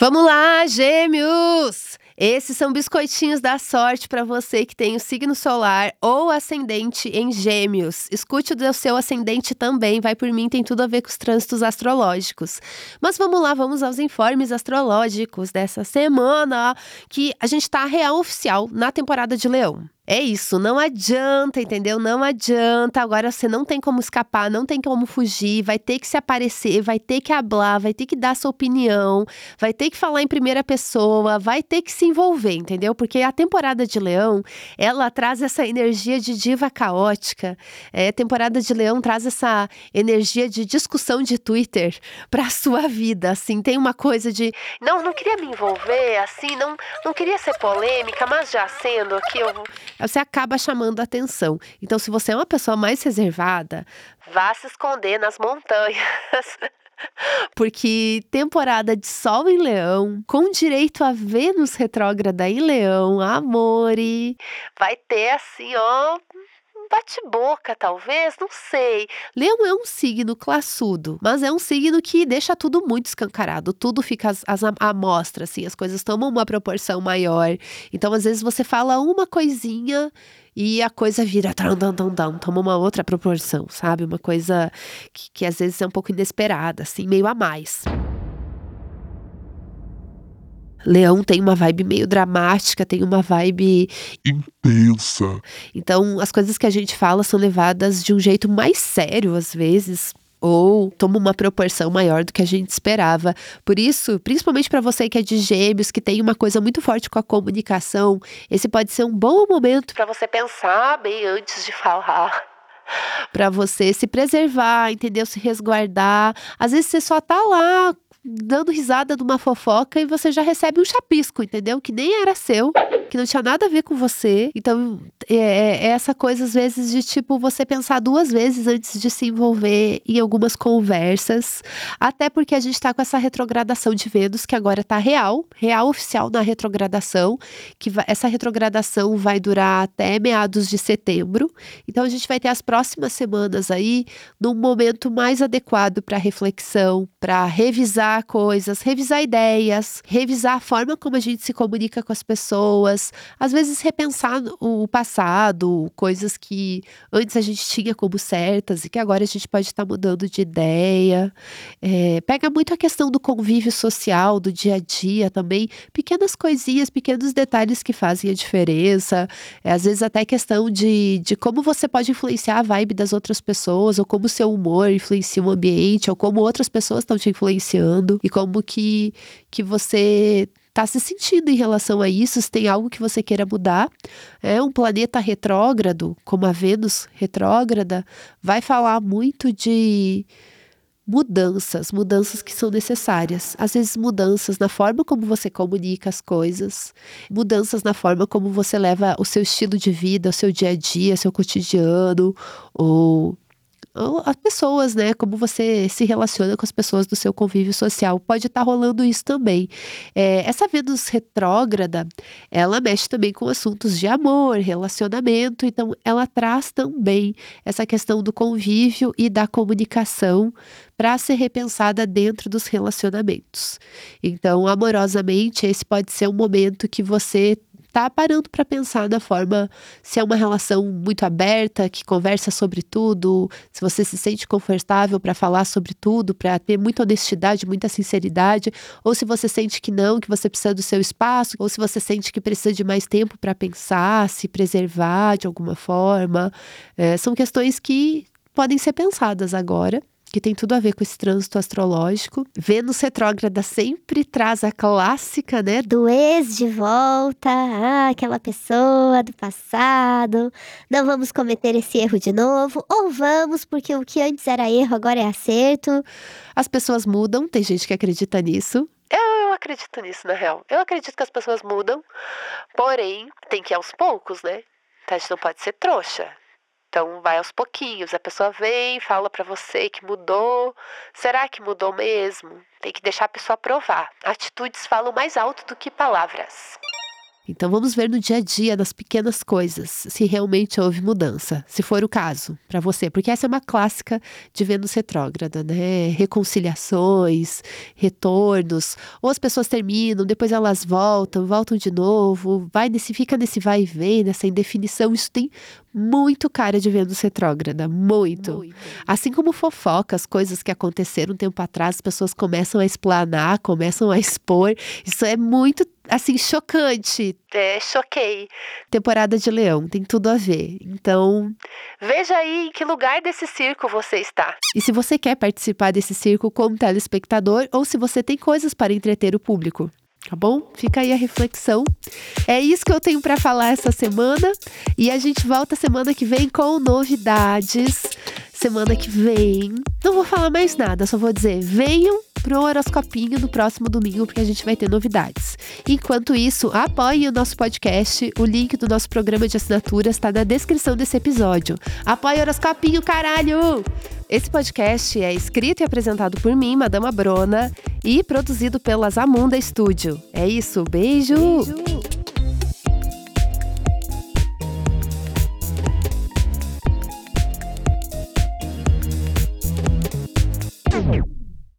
Vamos lá, gêmeos! Esses são biscoitinhos da sorte para você que tem o signo solar ou ascendente em Gêmeos. Escute o do seu ascendente também, vai por mim, tem tudo a ver com os trânsitos astrológicos. Mas vamos lá, vamos aos informes astrológicos dessa semana, que a gente está real oficial na temporada de Leão. É isso, não adianta, entendeu? Não adianta. Agora você não tem como escapar, não tem como fugir, vai ter que se aparecer, vai ter que hablar, vai ter que dar sua opinião, vai ter que falar em primeira pessoa, vai ter que se envolver, entendeu? Porque a temporada de Leão, ela traz essa energia de diva caótica. É, a temporada de Leão traz essa energia de discussão de Twitter para sua vida, assim. Tem uma coisa de, não, não queria me envolver, assim, não, não queria ser polêmica, mas já sendo aqui eu você acaba chamando a atenção. Então, se você é uma pessoa mais reservada, vá se esconder nas montanhas. Porque temporada de Sol em Leão, com direito a Vênus retrógrada em Leão, amore, vai ter assim, ó, bate-boca, talvez, não sei. Leão é um signo classudo, mas é um signo que deixa tudo muito escancarado, tudo fica às, às amostras, assim, as coisas tomam uma proporção maior. Então, às vezes, você fala uma coisinha e a coisa vira tram, tram, tram, tram, toma uma outra proporção, sabe? Uma coisa que, que às vezes é um pouco inesperada, assim, meio a mais. Leão tem uma vibe meio dramática, tem uma vibe intensa. Então, as coisas que a gente fala são levadas de um jeito mais sério às vezes, ou toma uma proporção maior do que a gente esperava. Por isso, principalmente para você que é de gêmeos, que tem uma coisa muito forte com a comunicação, esse pode ser um bom momento para você pensar bem antes de falar. Para você se preservar, entendeu? Se resguardar. Às vezes você só tá lá dando risada de uma fofoca e você já recebe um chapisco, entendeu? Que nem era seu, que não tinha nada a ver com você. Então, é, é, é essa coisa, às vezes, de tipo, você pensar duas vezes antes de se envolver em algumas conversas. Até porque a gente tá com essa retrogradação de Vênus, que agora tá real, real oficial na retrogradação, que vai, essa retrogradação vai durar até meados de setembro. Então, a gente vai ter as próximas semanas aí num momento mais adequado para reflexão, para revisar coisas, revisar ideias, revisar a forma como a gente se comunica com as pessoas, às vezes repensar o passado, coisas que antes a gente tinha como certas e que agora a gente pode estar mudando de ideia. É, pega muito a questão do convívio social, do dia a dia também, pequenas coisinhas, pequenos detalhes que fazem a diferença. É, às vezes até questão de, de como você pode influenciar a vibe das outras pessoas, ou como o seu humor influencia o ambiente, ou como outras pessoas estão te influenciando e como que, que você está se sentindo em relação a isso, se tem algo que você queira mudar. É um planeta retrógrado, como a Vênus retrógrada, vai falar muito de mudanças, mudanças que são necessárias. Às vezes, mudanças na forma como você comunica as coisas, mudanças na forma como você leva o seu estilo de vida, o seu dia a dia, seu cotidiano, ou as pessoas, né? Como você se relaciona com as pessoas do seu convívio social. Pode estar tá rolando isso também. É, essa Vênus retrógrada, ela mexe também com assuntos de amor, relacionamento, então ela traz também essa questão do convívio e da comunicação para ser repensada dentro dos relacionamentos. Então, amorosamente, esse pode ser um momento que você tá parando para pensar na forma se é uma relação muito aberta, que conversa sobre tudo, se você se sente confortável para falar sobre tudo, para ter muita honestidade, muita sinceridade, ou se você sente que não, que você precisa do seu espaço, ou se você sente que precisa de mais tempo para pensar, se preservar de alguma forma. É, são questões que podem ser pensadas agora que tem tudo a ver com esse trânsito astrológico. Vênus retrógrada sempre traz a clássica, né? Do ex de volta, ah, aquela pessoa do passado. Não vamos cometer esse erro de novo, ou vamos, porque o que antes era erro agora é acerto. As pessoas mudam, tem gente que acredita nisso. Eu, acredito nisso, na real. Eu acredito que as pessoas mudam, porém, tem que ir aos poucos, né? Então, a gente não pode ser trouxa. Então vai aos pouquinhos, a pessoa vem, fala para você que mudou. Será que mudou mesmo? Tem que deixar a pessoa provar. Atitudes falam mais alto do que palavras. Então vamos ver no dia a dia, nas pequenas coisas, se realmente houve mudança, se for o caso para você, porque essa é uma clássica de Vênus retrógrada, né? Reconciliações, retornos, ou as pessoas terminam, depois elas voltam, voltam de novo, vai nesse fica nesse vai e vem, nessa indefinição, isso tem muito cara de Vênus retrógrada, muito. muito. Assim como fofocas, coisas que aconteceram um tempo atrás, as pessoas começam a explanar, começam a expor. Isso é muito assim, chocante. É, choquei. Temporada de Leão, tem tudo a ver. Então, veja aí em que lugar desse circo você está. E se você quer participar desse circo como telespectador ou se você tem coisas para entreter o público. Tá bom? Fica aí a reflexão. É isso que eu tenho para falar essa semana e a gente volta semana que vem com novidades. Semana que vem, não vou falar mais nada, só vou dizer: venham pro horoscopinho no próximo domingo, porque a gente vai ter novidades. Enquanto isso, apoie o nosso podcast. O link do nosso programa de assinaturas está na descrição desse episódio. Apoie o horoscopinho, caralho! Esse podcast é escrito e apresentado por mim, Madama Brona, e produzido pela Zamunda Studio. É isso, beijo. beijo.